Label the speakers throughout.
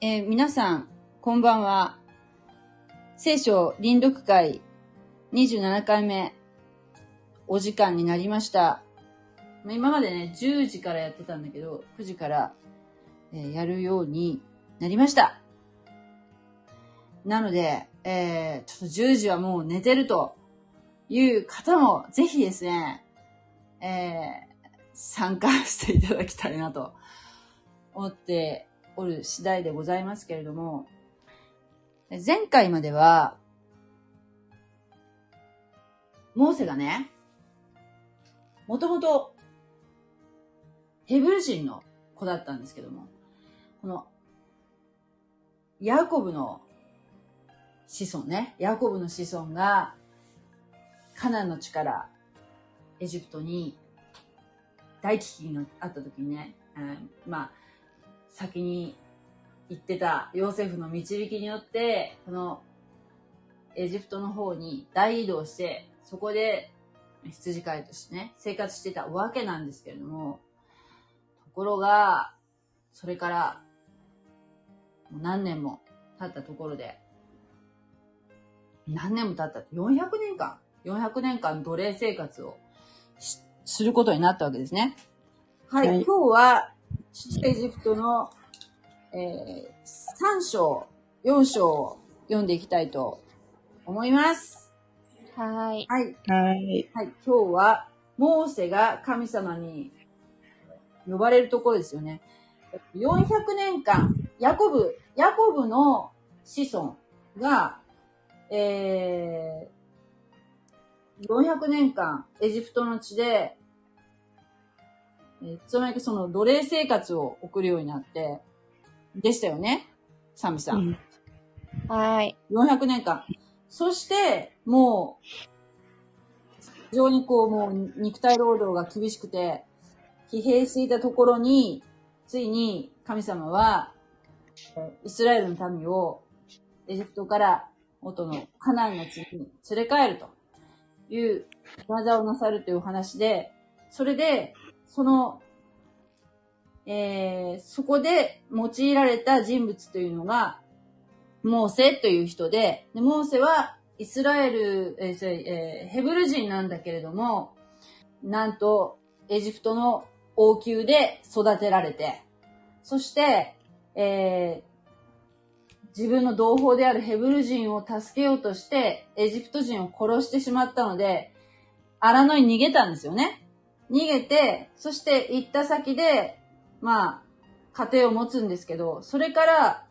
Speaker 1: えー皆さん、こんばんは。聖書臨読会27回目、お時間になりました。今までね、10時からやってたんだけど、9時から、えーやるようになりました。なので、えーちょっと10時はもう寝てるという方も、ぜひですね、えー参加していただきたいなと思っておる次第でございますけれども、前回までは、モーセがね、もともとヘブル人の子だったんですけども、この、ヤコブの子孫ね、ヤコブの子孫が、カナンの地からエジプトに大危機があった時にね、えーまあ、先に行ってたヨーセフの導きによって、このエジプトの方に大移動して、そこで羊飼いとしてね、生活してたわけなんですけれども、ところが、それから、何年も経ったところで、何年も経ったって、400年間、400年間奴隷生活をしすることになったわけですね。はい、
Speaker 2: はい
Speaker 1: 今日は、出エジプトの、えー、3章、4章を読んでいきたいと思います。
Speaker 3: はい。
Speaker 1: はい。
Speaker 2: はい。
Speaker 1: はい。今日は、モーセが神様に呼ばれるところですよね。400年間、ヤコブ、ヤコブの子孫が、えー、400年間、エジプトの地で、えーつまりその奴隷生活を送るようになって、でしたよね？サミさん。
Speaker 3: はい。
Speaker 1: 400年間。そして、もう、非常にこう、もう肉体労働が厳しくて、疲弊していたところに、ついに神様は、えイスラエルの民をエジプトから元のカナンの地に連れ帰るという技をなさるというお話で、それで、その、えーそこで用いられた人物というのが、モーセという人で、でモーセはイスラエル、えーえーヘブル人なんだけれども、なんとエジプトの王宮で育てられて、そして、えー自分の同胞であるヘブル人を助けようとして、エジプト人を殺してしまったので、荒野に逃げたんですよね。逃げて、そして行った先で、まあ、家庭を持つんですけど、それから、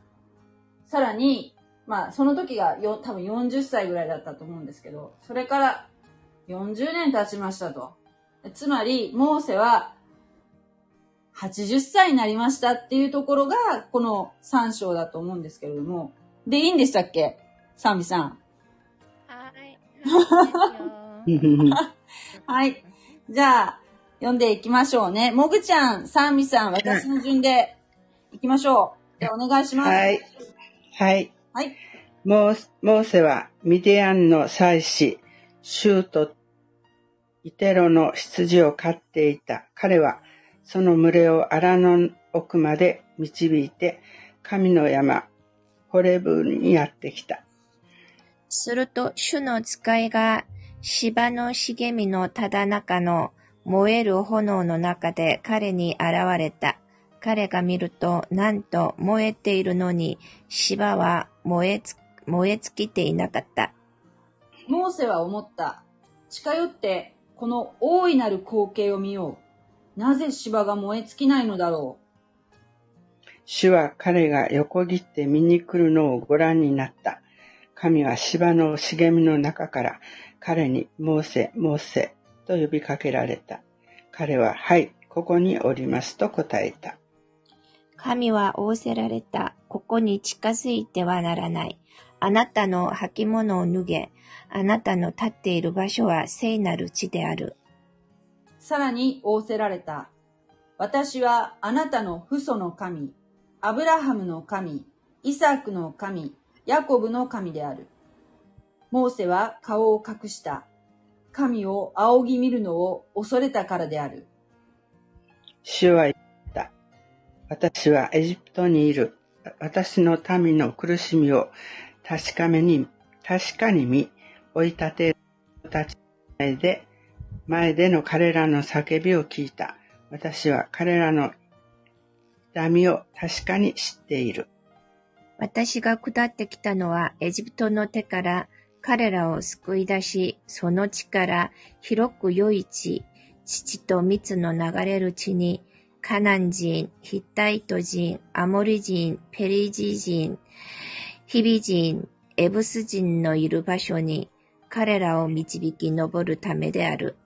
Speaker 1: さらに、まあ、その時がよ、多分40歳ぐらいだったと思うんですけど、それから40年経ちましたと。つまり、モーセは80歳になりましたっていうところが、この3章だと思うんですけれども。で、いいんでしたっけ？サンビさん。
Speaker 3: はい。
Speaker 1: はい。じゃあ、読んでいきましょうね。もぐちゃん、サンビさん、私の順でいきましょう。では、お願いします。
Speaker 2: はい。はい。
Speaker 1: はい。
Speaker 2: モーモーセはミディアンの妻子、シュート、イテロの羊を飼っていた。彼はその群れを荒野奥まで導いて、神の山、ホレブにやってきた。
Speaker 3: すると、主の使いが芝の茂みのただ中の燃える炎の中で彼に現れた。彼が見ると、なんと燃えているのに芝は燃えつ燃え尽きていなかった。
Speaker 1: モーセは思った。近寄って、この大いなる光景を見よう。なぜ芝が燃え尽きないのだろ
Speaker 2: 主は彼が横切って見に来るのをご覧になった。神は芝の茂みの中から彼にモーセ、モーセと呼びかけられた。彼は、はい、ここにおりますと答えた。
Speaker 3: 神は仰せられた。ここに近づいてはならない。あなたの履物を脱げ。あなたの立っている場所は聖なる地である。
Speaker 1: う。さらに仰せられた。私はあなたの父祖の神、アブラハムの神、イサクの神、ヤコブの神である。モーセは顔を隠した。神を仰ぎ見るのを恐れたからである。
Speaker 2: 主は言った。私はエジプトにいる。私の民の苦しみを確かめに、確かに見、追い立てる人たち前で、前での彼らの叫びを聞いた。私は彼らの痛みを確かに知っている。
Speaker 3: 私が下ってきたのはエジプトの手から彼らを救い出し、その地から広く良い地、父と蜜の流れる地に、カナン人、ヒッタイト人、アモリ人、ペリジ人、ヒビ人、エブス人のいる場所に、彼らを導き上るためである。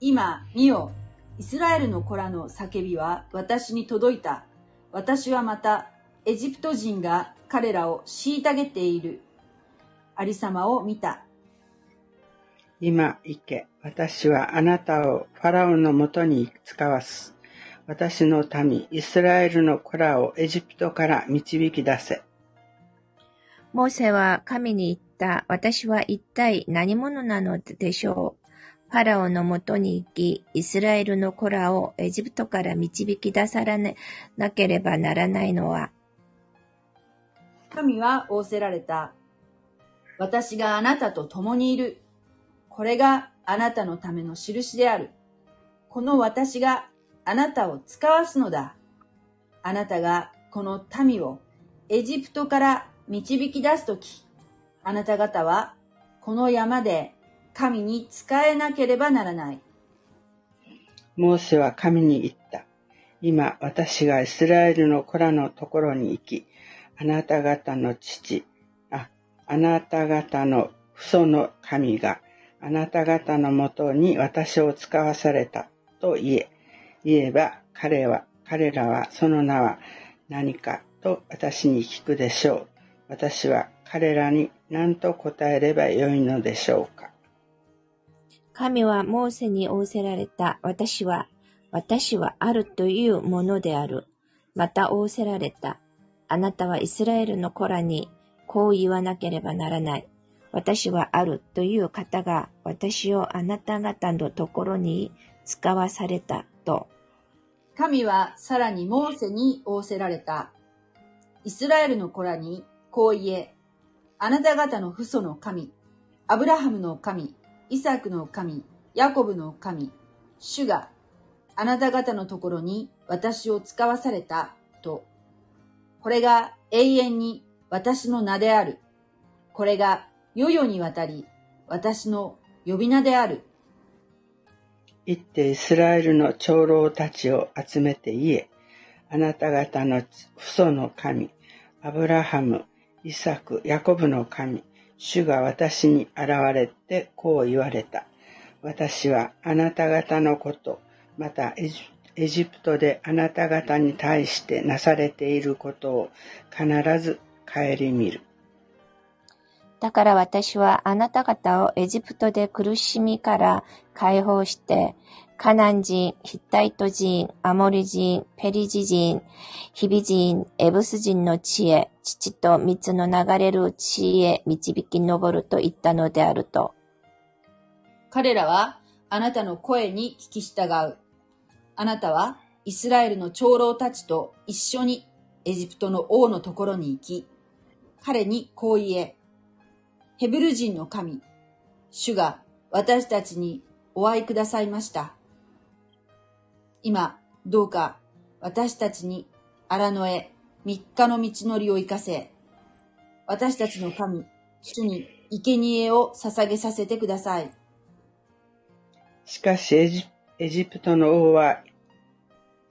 Speaker 1: 今、見よ、イスラエルの子らの叫びは私に届いた。私はまた、エジプト人が彼らを虐げているありさまを見た。
Speaker 2: 今行け。私はあなたをファラオのもとに使わす。私の民、イスラエルの子らをエジプトから導き出せ。
Speaker 3: モーセは神に言った。私は一体何者なのでしょう？ファラオのもとに行き、イスラエルの子らをエジプトから導き出さなければならないのは。
Speaker 1: 神は仰せられた。私があなたと共にいる。これがあなたのための印である。この私があなたを使わすのだ。あなたがこの民をエジプトから導き出すとき、あなた方はこの山で神に仕えなければならない。
Speaker 2: モーセは神に言った。今私がイスラエルの子らのところに行き、あなた方の父、あなた方の父祖の神があなた方のもとに私を使わされたと言え、言えば彼は、彼らはその名は何かと私に聞くでしょう。私は彼らに何と答えればよいのでしょうか。
Speaker 3: 神はモーセに仰せられた。私は、私はあるというものである。また仰せられた。あなたはイスラエルの子らにこう言わなければならない。私はあるという方が私をあなた方のところに使わされたと。
Speaker 1: 神はさらにモーセに仰せられた。イスラエルの子らにこう言え。あなた方の父祖の神、アブラハムの神、イサクの神、ヤコブの神、主があなた方のところに私を使わされたと。これが永遠に私の名である。これが世々にわたり私の呼び名である。
Speaker 2: 行ってイスラエルの長老たちを集めて言え。あなた方の父祖の神、アブラハム、イサク、ヤコブの神、主が私に現れてこう言われた。私はあなた方のこと、またエジプトであなた方に対してなされていることを必ず顧みる。
Speaker 3: だから私はあなた方をエジプトで苦しみから解放して、カナン人、ヒッタイト人、アモリ人、ペリジ人、ヒビ人、エブス人の地へ、父と蜜の流れる地へ導き上ると言ったのであると。
Speaker 1: 彼らはあなたの声に聞き従う。あなたはイスラエルの長老たちと一緒にエジプトの王のところに行き、彼にこう言え。ヘブル人の神、主が私たちにお会いくださいました。今、どうか私たちに荒野へ三日の道のりを行かせ、私たちの神、主に生贄を捧げさせてください。
Speaker 2: しかしエジエジプトの王は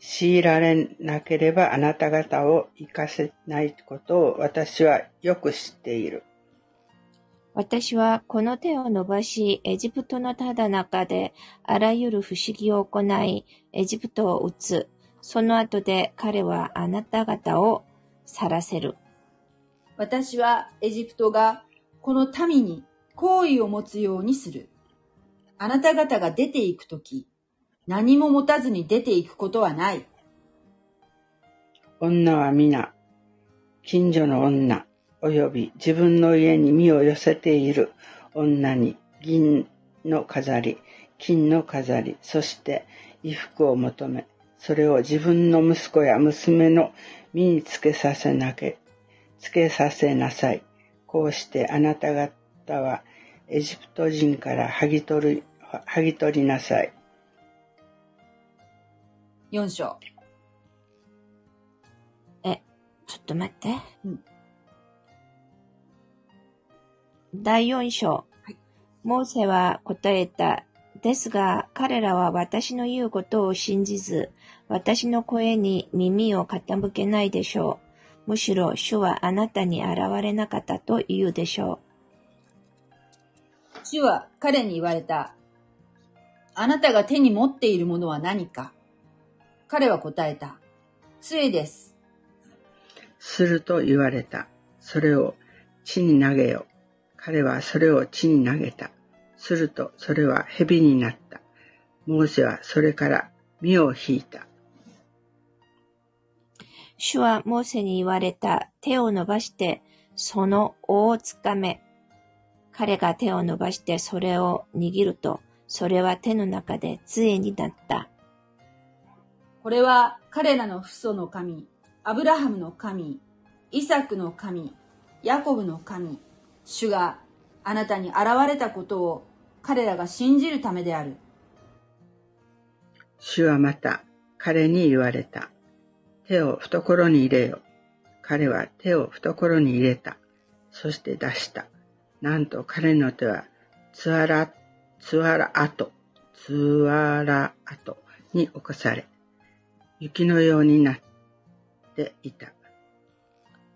Speaker 2: 強いられなければあなた方を生かせないことを私はよく知っている。
Speaker 3: 私はこの手を伸ばし、エジプトのただ中であらゆる不思議を行い、エジプトを撃つ。その後で彼はあなた方を去らせる。
Speaker 1: 私はエジプトがこの民に好意を持つようにする。あなた方が出ていくとき、何も持たずに出ていくことはない。
Speaker 2: 女は皆、近所の女、及び自分の家に身を寄せている女に銀の飾り、金の飾り、そして衣服を求め、それを自分の息子や娘の身につけさせなけ、つけさせなさい。こうしてあなた方はエジプト人から剥ぎ取り、剥ぎ取りなさい。
Speaker 1: 4章。
Speaker 3: ちょっと待って。
Speaker 1: うん
Speaker 3: 第4章。
Speaker 1: はい
Speaker 3: モーセは答えた。ですが、彼らは私の言うことを信じず、私の声に耳を傾けないでしょう。むしろ主はあなたに現れなかったと言うでしょ
Speaker 1: 主は彼に言われた。あなたが手に持っているものは何か？彼は答えた。杖です。
Speaker 2: すると言われた。それを地に投げよ。彼はそれを地に投げた。するとそれは蛇になった。モーセはそれから身を引いた。
Speaker 3: う。主はモーセに言われた。手を伸ばして、その尾をつかめ。彼が手を伸ばしてそれを握ると、それは手の中で杖になった。
Speaker 1: これは彼らの父祖の神、アブラハムの神、イサクの神、ヤコブの神、主があなたに現れたことを彼らが信じるためである。
Speaker 2: 主はまた彼に言われた。手を懐に入れよ。彼は手を懐に入れた。そして出した。なんと彼の手はツアラ、ツアラ跡、ツアラ跡に起こされ、雪のようになっていた。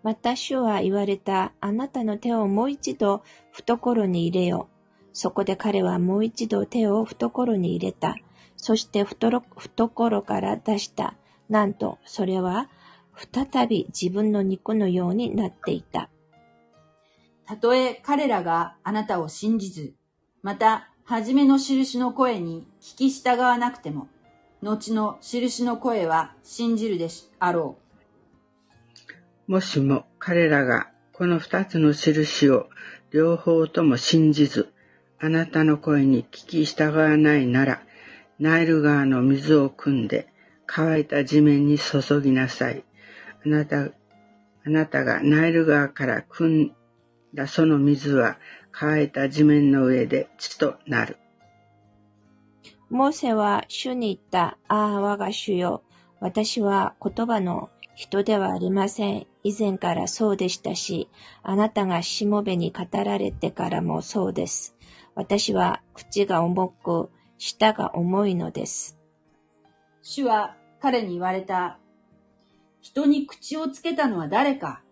Speaker 3: また主は言われた。あなたの手をもう一度懐に入れよ。そこで彼はもう一度手を懐に入れた。そして懐懐から出した。なんと、それは再び自分の肉のようになっていた。
Speaker 1: たとえ彼らがあなたを信じず、また、初めの印の声に聞き従わなくても、後の印の声は信じるであろう
Speaker 2: もしも彼らがこの二つの印を両方とも信じず、あなたの声に聞き従わないなら、ナイル川の水を汲んで乾いた地面に注ぎなさい。あなた、あなたがナイル川から汲んだその水は乾いた地面の上で血となる。
Speaker 3: モーセは主に言った。ああ、我が主よ。私は言葉の人ではありません。以前からそうでしたし、あなたがしもべに語られてからもそうです。私は口が重く、舌が重いのです。
Speaker 1: 主は彼に言われた。人に口をつけたのは誰か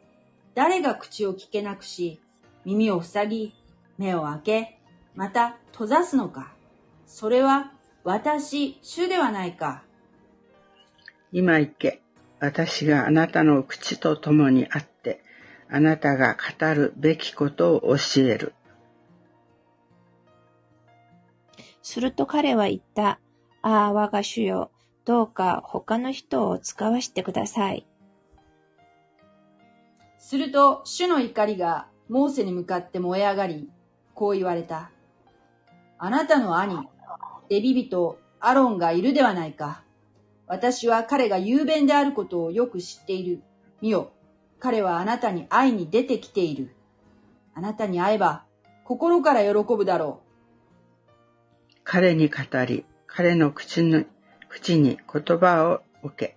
Speaker 1: 誰が口を聞けなくし、耳を塞ぎ、目を開け、また閉ざすのかそれは私、主ではないか。
Speaker 2: 今行け。私があなたの口と共にあって、あなたが語るべきことを教える。
Speaker 3: すると彼は言った。ああ、我が主よ。どうか他の人を使わしてください。
Speaker 1: すると、主の怒りがモーセに向かって燃え上がり、こう言われた。あなたの兄、レビ人アロンがいるではないか。私は彼が雄弁であることをよく知っている。見よ、彼はあなたに会いに出てきている。あなたに会えば、心から喜ぶだろう
Speaker 2: 彼に語り、彼の口の口に言葉を置け。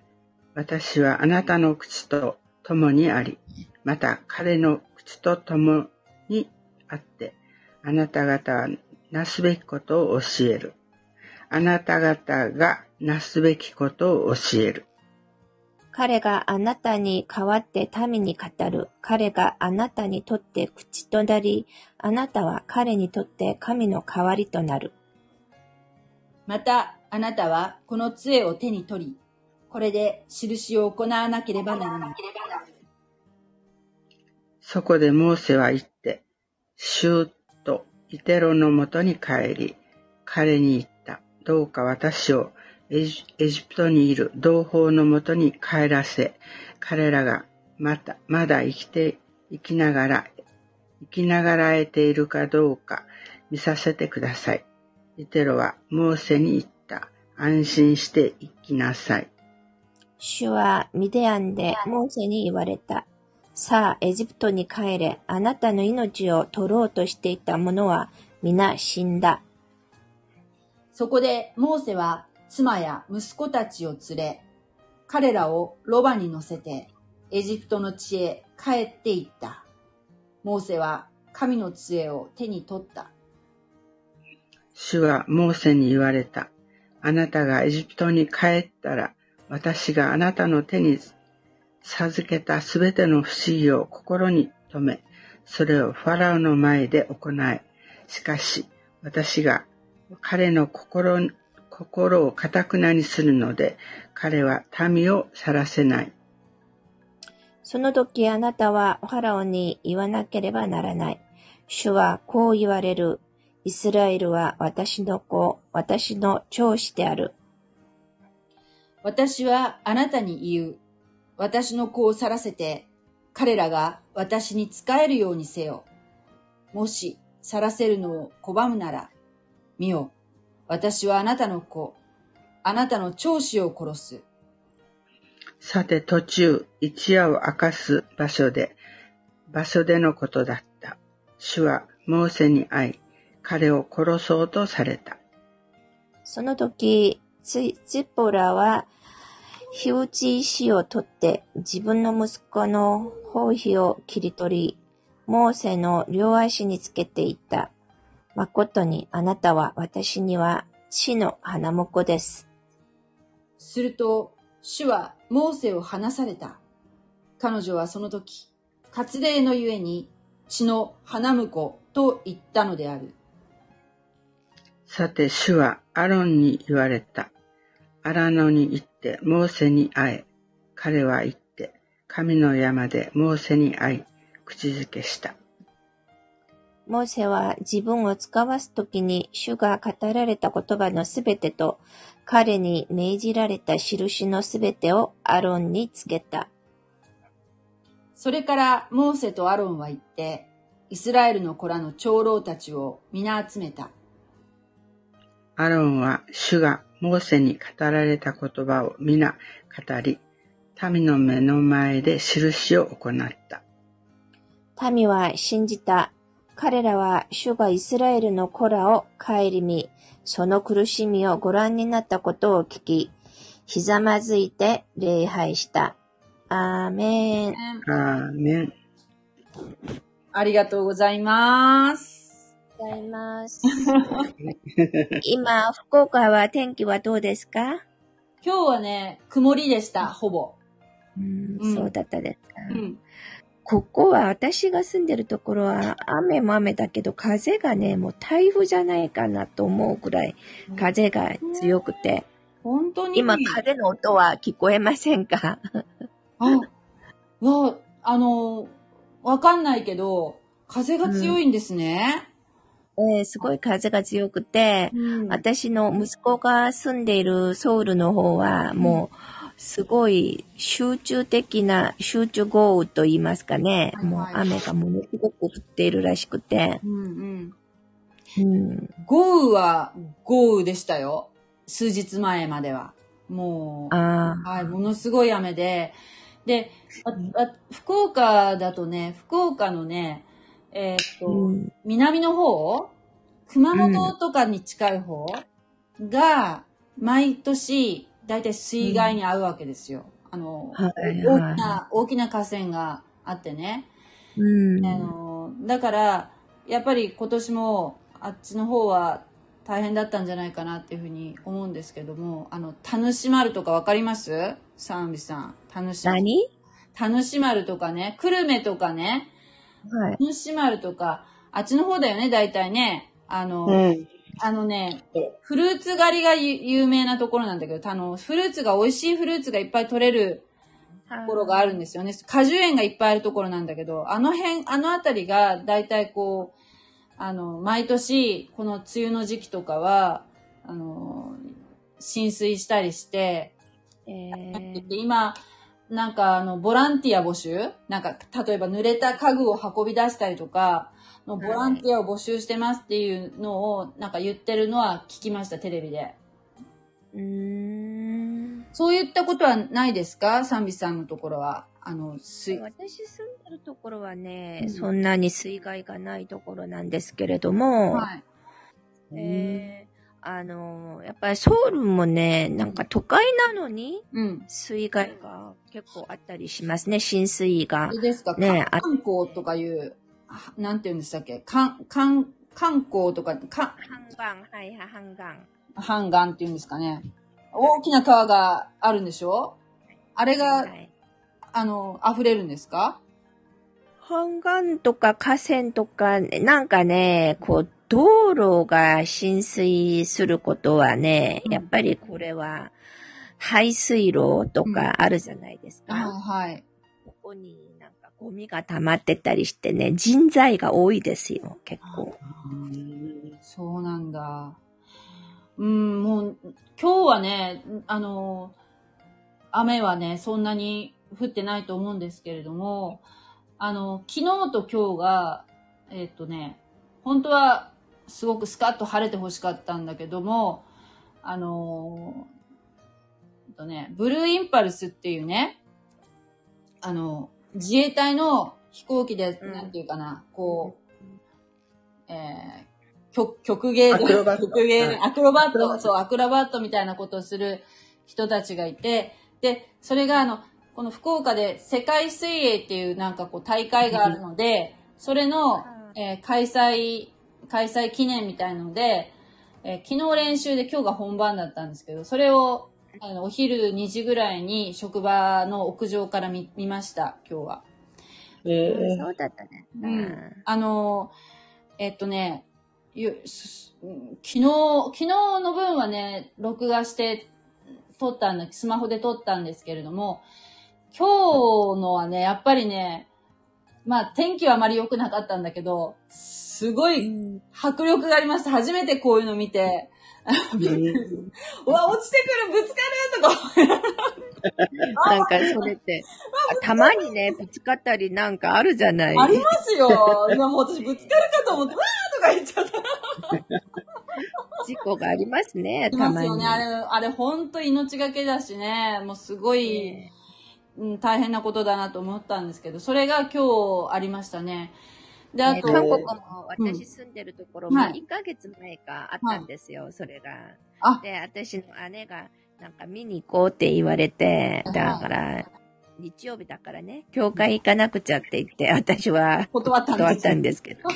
Speaker 2: 私はあなたの口と共にあり、また彼の口と共にあって、あなた方はなすべきことを教える。あなた方がなすべきことを教える。
Speaker 3: 彼があなたに代わって民に語る。彼があなたにとって口となり、あなたは彼にとって神の代わりとなる。
Speaker 1: う。また、あなたはこの杖を手に取り、これで印を行わなければならない。
Speaker 2: そこでモーセは言って、シューとイテロのもとに帰り、彼に言った。どうか私をエジプトにいる同胞のもとに帰らせ、彼らがまた、まだ生きて、生きながら、生きながらえているかどうか見させてください。イテロはモーセに言った。安心して生きなさい。
Speaker 3: 主はミデアンでモーセに言われた。さあ、エジプトに帰れ。あなたの命を取ろうとしていた者は皆死んだ。
Speaker 1: そこでモーセは妻や息子たちを連れ、彼らをロバに乗せてエジプトの地へ帰って行った。モーセは神の杖を手に取った。
Speaker 2: 主はモーセに言われた。あなたがエジプトに帰ったら、私があなたの手に授けたすべての不思議を心に留め、それをファラオの前で行い、しかし私が彼の心心を堅くなにするので、彼は民を去らせない。
Speaker 3: その時あなたはファラオに言わなければならない。主はこう言われる。イスラエルは私の子、私の長子である。
Speaker 1: 私はあなたに言う。私の子を去らせて、彼らが私に仕えるようにせよ。もし去らせるのを拒むなら、見よ。私はあなたの子、あなたの長子を殺す。
Speaker 2: さて途中、一夜を明かす場所で、場所でのことだった。主はモーセに会い、彼を殺そうとされた。
Speaker 3: その時、ツツッポラは、火打ち石を取って自分の息子の包皮を切り取り、モーセの両足につけていった。誠にあなたは私には地の花婿です。
Speaker 1: すると、主はモーセを離された。彼女はその時、割礼のゆえに血の花婿と言ったのである。
Speaker 2: さて主はアロンに言われた。荒野に行ってモーセに会え。彼は行って神の山でモーセに会い、口づけした。
Speaker 3: モーセは自分を使わすときに主が語られた言葉のすべてと彼に命じられた印のすべてをアロンにつけた。
Speaker 1: それからモーセとアロンは行って、イスラエルの子らの長老たちを皆集めた。
Speaker 2: アロンは主がモーセに語られた言葉を皆語り、民の目の前で印を行った。
Speaker 3: 民は信じた。彼らは主がイスラエルの子らを顧み、その苦しみをご覧になったことを聞き、ひざまずいて礼拝した。アーメン。
Speaker 2: アーメン。
Speaker 1: ありがとうございます。
Speaker 3: ございます。今、福岡は天気はどうですか？
Speaker 1: 今日はね、曇りでした、ほぼ。
Speaker 3: うん
Speaker 1: うん
Speaker 3: そうだったですか。
Speaker 1: うん。
Speaker 3: ここは私が住んでるところは雨も雨だけど風がね、もう台風じゃないかなと思うくらい風が強くて、
Speaker 1: 本当に。
Speaker 3: 今風の音は聞こえませんか？
Speaker 1: あ、うわ、あの、わかんないけど、風が強いんですね。
Speaker 3: えーすごい風が強くて、
Speaker 1: うん。
Speaker 3: 私の息子が住んでいるソウルの方はもうすごい集中的な集中豪雨と言いますかね、
Speaker 1: はいはい。
Speaker 3: もう雨がものすごく降っているらしくて、
Speaker 1: うんうん。
Speaker 3: うん、
Speaker 1: 豪雨は豪雨でしたよ。数日前までは。もう、
Speaker 3: あ
Speaker 1: はい、ものすごい雨で、で、ああ福岡だとね、福岡のね、えーっ
Speaker 3: あ、
Speaker 1: と、
Speaker 3: うん、
Speaker 1: 南の方？熊本とかに近い方が、毎年、だいたい水害に遭うわけですよ。あの、
Speaker 3: はい
Speaker 1: 大
Speaker 3: はい
Speaker 1: きな、大きな河川があってね。
Speaker 3: うん、
Speaker 1: あの、だから、やっぱり今年も、あっちの方は大変だったんじゃないかなっていうふうに思うんですけども、あの、田主丸とかわかります？サンビさん。田主丸。
Speaker 3: 何？
Speaker 1: 田主丸とかね、久留米とかね、
Speaker 3: はい。
Speaker 1: 田主丸とか、あっちの方だよね、大体ね。あの、
Speaker 2: うん。
Speaker 1: あのね、フルーツ狩りがゆ有名なところなんだけど、あの、フルーツが、美味しいフルーツがいっぱい取れるところがあるんですよね。果樹園がいっぱいあるところなんだけど、あの辺、あの辺りが、だいたいこう、あの、毎年、この梅雨の時期とかは、あの、浸水したりして、
Speaker 3: えー。
Speaker 1: で今、なんかあの、ボランティア募集？なんか、例えば濡れた家具を運び出したりとか、のボランティアを募集してますっていうのを、なんか言ってるのは聞きました、テレビで。
Speaker 3: うーん。
Speaker 1: そういったことはないですか？サンビさんのところは。あの、水、
Speaker 3: 私住んでるところはね、
Speaker 1: うん
Speaker 3: そんなに水害がないところなんですけれども、
Speaker 1: はい。
Speaker 3: えーあの、やっぱりソウルもね、なんか都会なのに
Speaker 1: うん。
Speaker 3: 水害が結構あったりしますね、浸水が
Speaker 1: ですか、
Speaker 3: ねあ
Speaker 1: 観光とかいう、あなんて言うんでしたっけ？観、観、観光とか、か、
Speaker 3: 半岸、はいはい、半岸。
Speaker 1: ハンガンって言うんですかね。大きな川があるんでしょ？あれが、
Speaker 3: はい
Speaker 1: あの、溢れるんですか？
Speaker 3: 半岸とか河川とか、なんかね、こう、道路が浸水することはね、
Speaker 1: うん
Speaker 3: やっぱりこれは、排水路とかあるじゃないですか。
Speaker 1: はいはい。
Speaker 3: ここにゴミが溜まってたりしてね、人材が多いですよ、結構。
Speaker 1: そうなんだ。うん、もう、今日はね、あの、雨はね、そんなに降ってないと思うんですけれども、あの、昨日と今日が、えっとね、本当はすごくスカッと晴れてほしかったんだけども、あの、えっとね、ブルーインパルスっていうね、あの、自衛隊の飛行機で、
Speaker 3: うん。
Speaker 1: なんていうかな、こう、えー、曲、曲芸曲芸、
Speaker 2: はい。
Speaker 1: アクロバット、
Speaker 2: アクロバット。
Speaker 1: そう、アクロバットみたいなことをする人たちがいて、で、それがあの、この福岡で世界水泳っていうなんかこう大会があるので、それの、えー開催、開催記念みたいので、えー昨日練習で今日が本番だったんですけど、それをあのお昼2時ぐらいに職場の屋上から見見ました、今日は。
Speaker 2: えー
Speaker 3: そうだったね。
Speaker 1: うんあのー、えっとね、ゆすうん昨日、昨日の分はね、録画して撮ったんだ、スマホで撮ったんですけれども、今日のはね、やっぱりね、まあ天気はあまり良くなかったんだけど、すごい迫力がありました。初めてこういうの見て、うわ、落ちてくる、ぶつかるとかな
Speaker 3: んかそれって、たまにね、ぶつかったりなんかあるじゃない？
Speaker 1: ありますよ。今もう私ぶつかるかと思って、わーとか言っちゃった。
Speaker 3: 事故がありますね、
Speaker 1: い
Speaker 3: たますに。
Speaker 1: よね。あれ、あれ本当命がけだしね、もうすごい、
Speaker 3: ね
Speaker 1: うん、大変なことだなと思ったんですけど、それが今日ありましたね。で、あと、
Speaker 3: ね韓国も私住んでるところも
Speaker 1: はい
Speaker 3: 1ヶ月前かあったんですよ、それが。
Speaker 1: あ
Speaker 3: で、私の姉がなんか見に行こうって言われて、
Speaker 1: はい
Speaker 3: だから、日曜日だからね、教会行かなくちゃって言って、私は
Speaker 1: 断ったんです
Speaker 3: けど。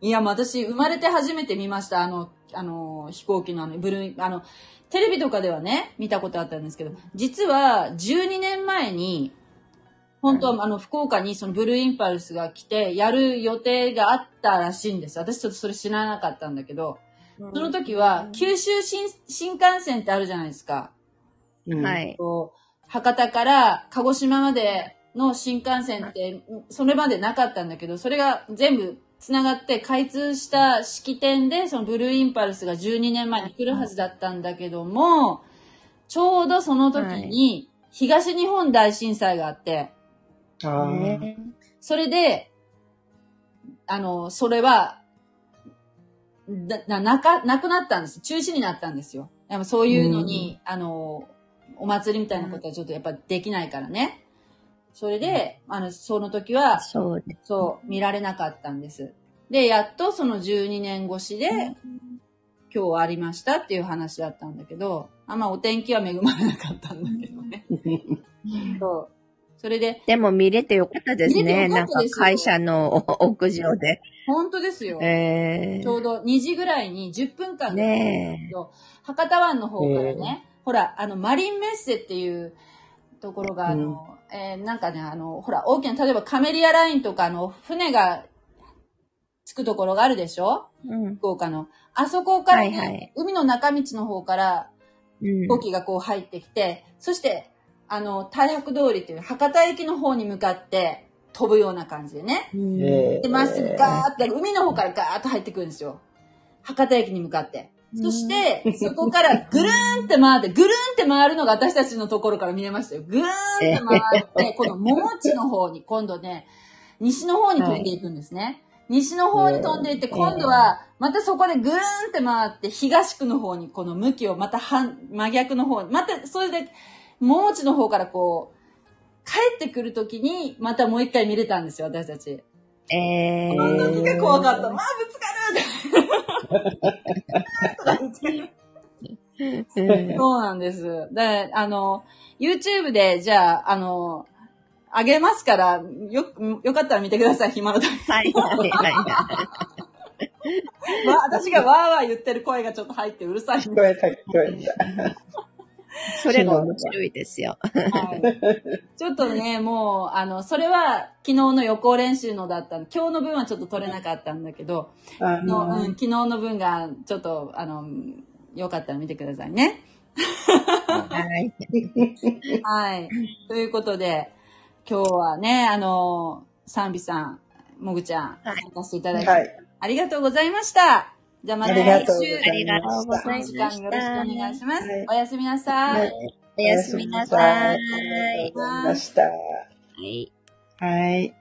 Speaker 1: いや、もう私、生まれて初めて見ました。あの、あの、飛行機のあの、ブルー、あの、テレビとかではね、見たことあったんですけど、実は、12年前に、本当は、あの、福岡にそのブルーインパルスが来て、やる予定があったらしいんです。私ちょっとそれ知らなかったんだけど、その時は、九州新新幹線ってあるじゃないですか。
Speaker 2: うん
Speaker 3: はい。
Speaker 1: 博多から鹿児島までの新幹線って、それまでなかったんだけど、それが全部繋がって開通した式典で、そのブルーインパルスが12年前に来るはずだったんだけども、ちょうどその時に東日本大震災があって、
Speaker 3: ね
Speaker 1: それで、あの、それは、な、な、なか、なくなったんです。中止になったんですよ。やっぱそういうのに、あの、お祭りみたいなことはちょっとやっぱできないからね。それで、あの、その時は、
Speaker 3: そう。
Speaker 1: そう、見られなかったんです。で、やっとその12年越しで、今日ありましたっていう話だったんだけど、あまあお天気は恵まれなかったんだけどね。そう。それで、
Speaker 3: でも見れてよかったですね。なんか会社の屋上で。
Speaker 1: 本当ですよ。
Speaker 3: え
Speaker 1: ちょうど2時ぐらいに10分間
Speaker 3: ー、ね
Speaker 1: 博多湾の方からね、ほら、あの、マリンメッセっていうところが、あの、えーなんかね、あの、ほら、大きな、例えばカメリアラインとかの船が着くところがあるでしょ？
Speaker 3: え。うん。
Speaker 1: 福岡の。あそこから、ね
Speaker 3: はいはい
Speaker 1: 海の中道の方から
Speaker 3: うん
Speaker 1: 飛行機がこう入ってきて、そして、あの、大白通りっていう博多駅の方に向かって飛ぶような感じでね。で、まっすぐガーって、海の方からガーッと入ってくるんですよ。博多駅に向かって。そして、そこからぐるーんって回って、ぐるーんって回るのが私たちのところから見えましたよ。ぐーんって回って、この桃地の方に、今度ね、西の方に飛んでいくんですね。西の方に飛んでいって、今度は、またそこでぐーんって回って、東区の方にこの向きをまた反、真逆の方に、またそれで、桃地の方からこう、帰ってくるときに、またもう一回見れたんですよ、私たち。
Speaker 3: え
Speaker 1: この時が怖かった。
Speaker 3: ー
Speaker 1: まあ、ぶつかる そうなんです。で、あの、YouTube で、じゃあ、あの、あげますから、よ、よかったら見てください、暇の時。
Speaker 3: はいはいはい。
Speaker 1: まあ、私がわーわー言ってる声がちょっと入ってうるさい
Speaker 2: 聞こえた、聞こえた。
Speaker 3: それが面白いですよ。
Speaker 1: はいちょっとね、もう、あの、それは昨日の予行練習のだったの。今日の分はちょっと取れなかったんだけど、
Speaker 2: あ
Speaker 1: のうん、
Speaker 2: の
Speaker 1: 昨日の分がちょっと、あの、よかったら見てくださいね。
Speaker 3: はい。
Speaker 1: はい。ということで、今日はね、あの、サンビさん、もぐちゃん、
Speaker 3: はい
Speaker 1: 参加していただき、
Speaker 2: はい。
Speaker 1: ありがとうございました。じゃあまた
Speaker 2: あり
Speaker 1: 来週、
Speaker 2: がとうございました
Speaker 3: ありがとうござい
Speaker 1: この
Speaker 3: ま
Speaker 1: 時間
Speaker 3: し
Speaker 1: よろしくお
Speaker 3: た。
Speaker 1: 願いします。
Speaker 2: はい
Speaker 1: おやすみなさい。
Speaker 2: はい
Speaker 3: おやすみなさい。
Speaker 2: ありがとうございました。
Speaker 3: はい。
Speaker 2: はい。